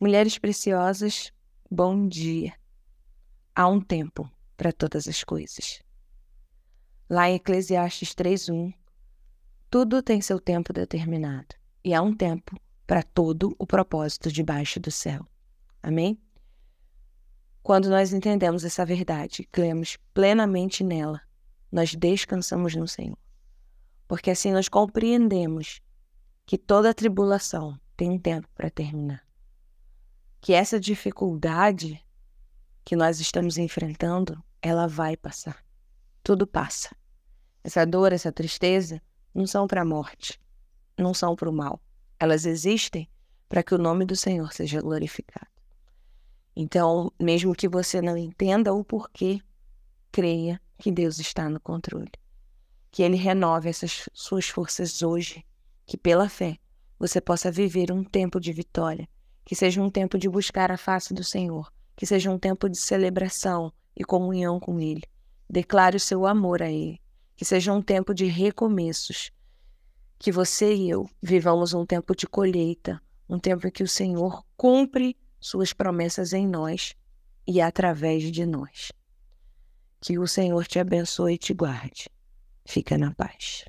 Mulheres preciosas, bom dia. Há um tempo para todas as coisas. Lá em Eclesiastes 3:1, tudo tem seu tempo determinado, e há um tempo para todo o propósito debaixo do céu. Amém? Quando nós entendemos essa verdade, cremos plenamente nela, nós descansamos no Senhor. Porque assim nós compreendemos que toda tribulação tem um tempo para terminar. Que essa dificuldade que nós estamos enfrentando, ela vai passar. Tudo passa. Essa dor, essa tristeza, não são para a morte, não são para o mal. Elas existem para que o nome do Senhor seja glorificado. Então, mesmo que você não entenda o porquê, creia que Deus está no controle. Que Ele renove essas suas forças hoje, que pela fé você possa viver um tempo de vitória, que seja um tempo de buscar a face do Senhor, que seja um tempo de celebração e comunhão com Ele. Declare o seu amor a Ele, que seja um tempo de recomeços, que você e eu vivamos um tempo de colheita, um tempo em que o Senhor cumpre suas promessas em nós e através de nós. Que o Senhor te abençoe e te guarde. Fica na paz.